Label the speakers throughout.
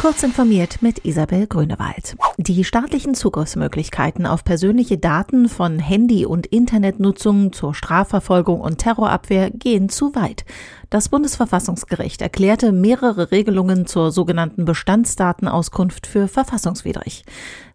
Speaker 1: Kurz informiert mit Isabel Grünewald. Die staatlichen Zugriffsmöglichkeiten auf persönliche Daten von Handy- und Internetnutzung zur Strafverfolgung und Terrorabwehr gehen zu weit. Das Bundesverfassungsgericht erklärte mehrere Regelungen zur sogenannten Bestandsdatenauskunft für verfassungswidrig.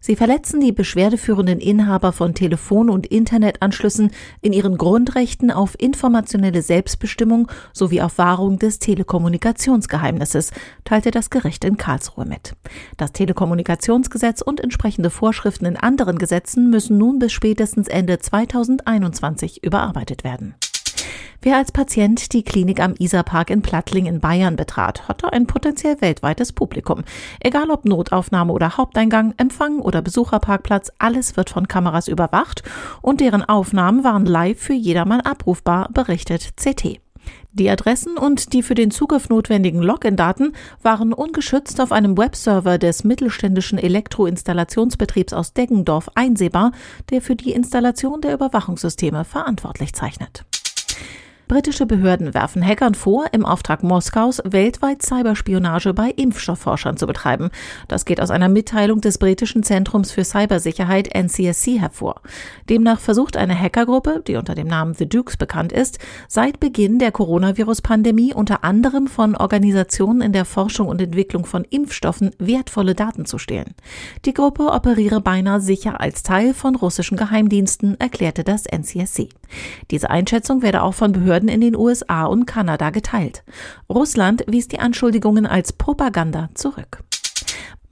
Speaker 1: Sie verletzen die beschwerdeführenden Inhaber von Telefon- und Internetanschlüssen in ihren Grundrechten auf informationelle Selbstbestimmung sowie auf Wahrung des Telekommunikationsgeheimnisses, teilte das Gericht in Karlsruhe mit. Das Telekommunikationsgesetz und entsprechende Vorschriften in anderen Gesetzen müssen nun bis spätestens Ende 2021 überarbeitet werden. Wer als Patient die Klinik am Isarpark in Plattling in Bayern betrat, hatte ein potenziell weltweites Publikum. Egal ob Notaufnahme oder Haupteingang, Empfang oder Besucherparkplatz, alles wird von Kameras überwacht und deren Aufnahmen waren live für jedermann abrufbar, berichtet CT. Die Adressen und die für den Zugriff notwendigen Login-Daten waren ungeschützt auf einem Webserver des mittelständischen Elektroinstallationsbetriebs aus Deggendorf einsehbar, der für die Installation der Überwachungssysteme verantwortlich zeichnet. Britische Behörden werfen Hackern vor, im Auftrag Moskaus weltweit Cyberspionage bei Impfstoffforschern zu betreiben. Das geht aus einer Mitteilung des britischen Zentrums für Cybersicherheit NCSC hervor. Demnach versucht eine Hackergruppe, die unter dem Namen The Dukes bekannt ist, seit Beginn der Coronavirus-Pandemie unter anderem von Organisationen in der Forschung und Entwicklung von Impfstoffen wertvolle Daten zu stehlen. Die Gruppe operiere beinahe sicher als Teil von russischen Geheimdiensten, erklärte das NCSC. Diese Einschätzung werde auch von Behörden Behörden in den USA und Kanada geteilt. Russland wies die Anschuldigungen als Propaganda zurück.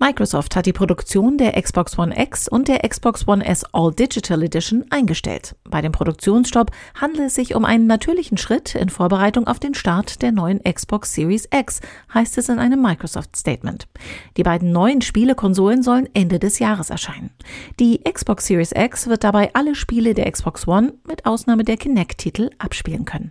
Speaker 1: Microsoft hat die Produktion der Xbox One X und der Xbox One S All Digital Edition eingestellt. Bei dem Produktionsstopp handelt es sich um einen natürlichen Schritt in Vorbereitung auf den Start der neuen Xbox Series X, heißt es in einem Microsoft-Statement. Die beiden neuen Spielekonsolen sollen Ende des Jahres erscheinen. Die Xbox Series X wird dabei alle Spiele der Xbox One mit Ausnahme der Kinect-Titel abspielen können.